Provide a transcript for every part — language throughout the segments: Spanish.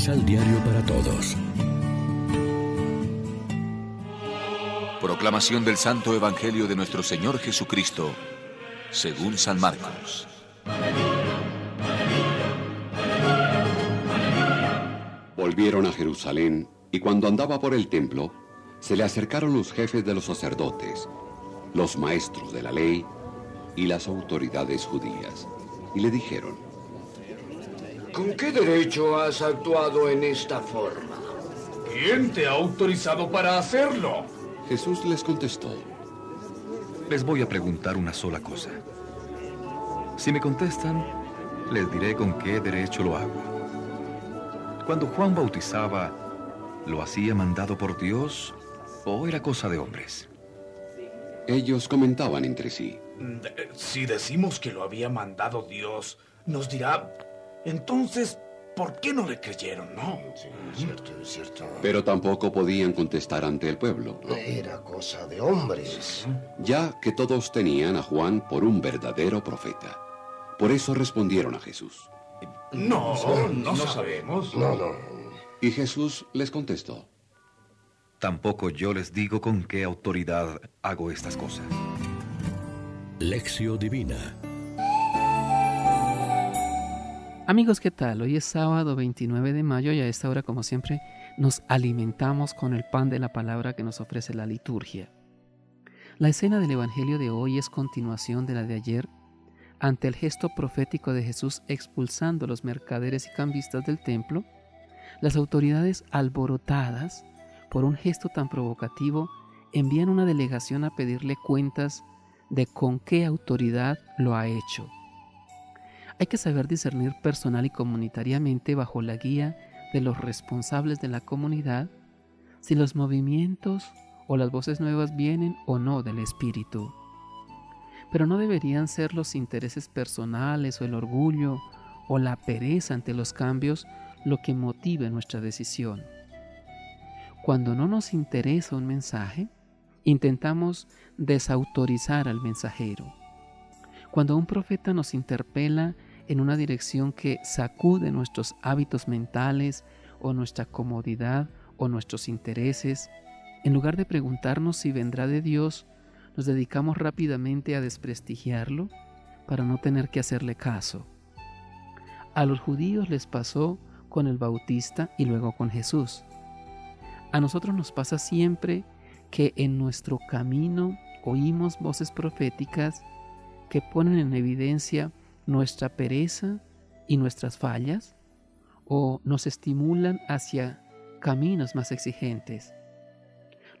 Misal Diario para Todos. Proclamación del Santo Evangelio de nuestro Señor Jesucristo, según San Marcos. Volvieron a Jerusalén y cuando andaba por el templo, se le acercaron los jefes de los sacerdotes, los maestros de la ley y las autoridades judías, y le dijeron, ¿Con qué derecho has actuado en esta forma? ¿Quién te ha autorizado para hacerlo? Jesús les contestó, Les voy a preguntar una sola cosa. Si me contestan, les diré con qué derecho lo hago. Cuando Juan bautizaba, ¿lo hacía mandado por Dios o era cosa de hombres? ellos comentaban entre sí, De- Si decimos que lo había mandado Dios, nos dirá, entonces, ¿por qué no le creyeron, no? Cierto, cierto. pero tampoco podían contestar ante el pueblo, Era cosa de hombres. ya que todos tenían a Juan por un verdadero profeta. Por eso respondieron a Jesús. No, no, sabemos. No, no. Y Jesús les contestó, Tampoco yo les digo con qué autoridad hago estas cosas. Lección Divina. Amigos, ¿qué tal? Hoy es sábado 29 de mayo y a esta hora, como siempre, nos alimentamos con el pan de la palabra que nos ofrece la liturgia. La escena del Evangelio de hoy es continuación de la de ayer, ante el gesto profético de Jesús expulsando a los mercaderes y cambistas del templo, las autoridades alborotadas por un gesto tan provocativo envían una delegación a pedirle cuentas de con qué autoridad lo ha hecho. Hay que saber discernir personal y comunitariamente bajo la guía de los responsables de la comunidad si los movimientos o las voces nuevas vienen o no del espíritu. Pero no deberían ser los intereses personales o el orgullo o la pereza ante los cambios lo que motive nuestra decisión. Cuando no nos interesa un mensaje, intentamos desautorizar al mensajero. Cuando un profeta nos interpela en una dirección que sacude nuestros hábitos mentales o nuestra comodidad o nuestros intereses, en lugar de preguntarnos si vendrá de Dios, nos dedicamos rápidamente a desprestigiarlo para no tener que hacerle caso. A los judíos les pasó con el Bautista y luego con Jesús. A nosotros nos pasa siempre que en nuestro camino oímos voces proféticas que ponen en evidencia nuestra pereza y nuestras fallas o nos estimulan hacia caminos más exigentes.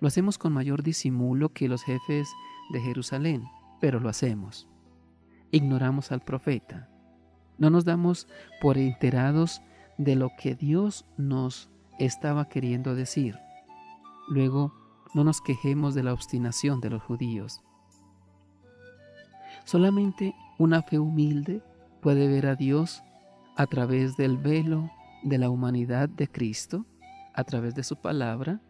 Lo hacemos con mayor disimulo que los jefes de Jerusalén, pero lo hacemos. Ignoramos al profeta. No nos damos por enterados de lo que Dios nos estaba queriendo decir. Luego, no nos quejemos de la obstinación de los judíos. Solamente una fe humilde puede ver a Dios a través del velo de la humanidad de Cristo, a través de su palabra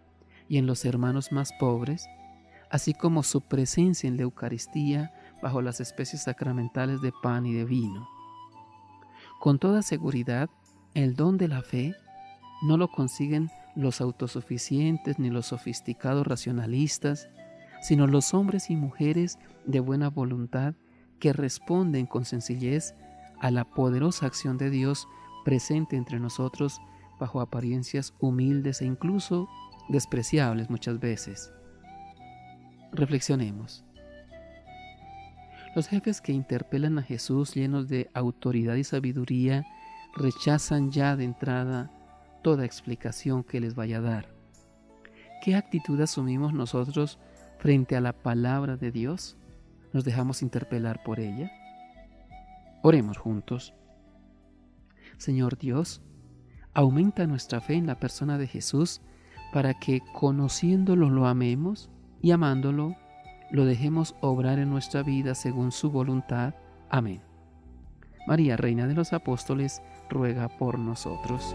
y en los hermanos más pobres, así como su presencia en la Eucaristía bajo las especies sacramentales de pan y de vino. Con toda seguridad, el don de la fe no lo consiguen los autosuficientes ni los sofisticados racionalistas, sino los hombres y mujeres de buena voluntad que responden con sencillez a la poderosa acción de Dios presente entre nosotros bajo apariencias humildes e incluso despreciables muchas veces. Reflexionemos. Los jefes que interpelan a Jesús llenos de autoridad y sabiduría rechazan ya de entrada toda explicación que les vaya a dar. ¿Qué actitud asumimos nosotros frente a la palabra de Dios? ¿Nos dejamos interpelar por ella? Oremos juntos. Señor Dios, aumenta nuestra fe en la persona de Jesús para que conociéndolo lo amemos y amándolo lo dejemos obrar en nuestra vida según su voluntad. Amén. María, Reina de los Apóstoles, ruega por nosotros.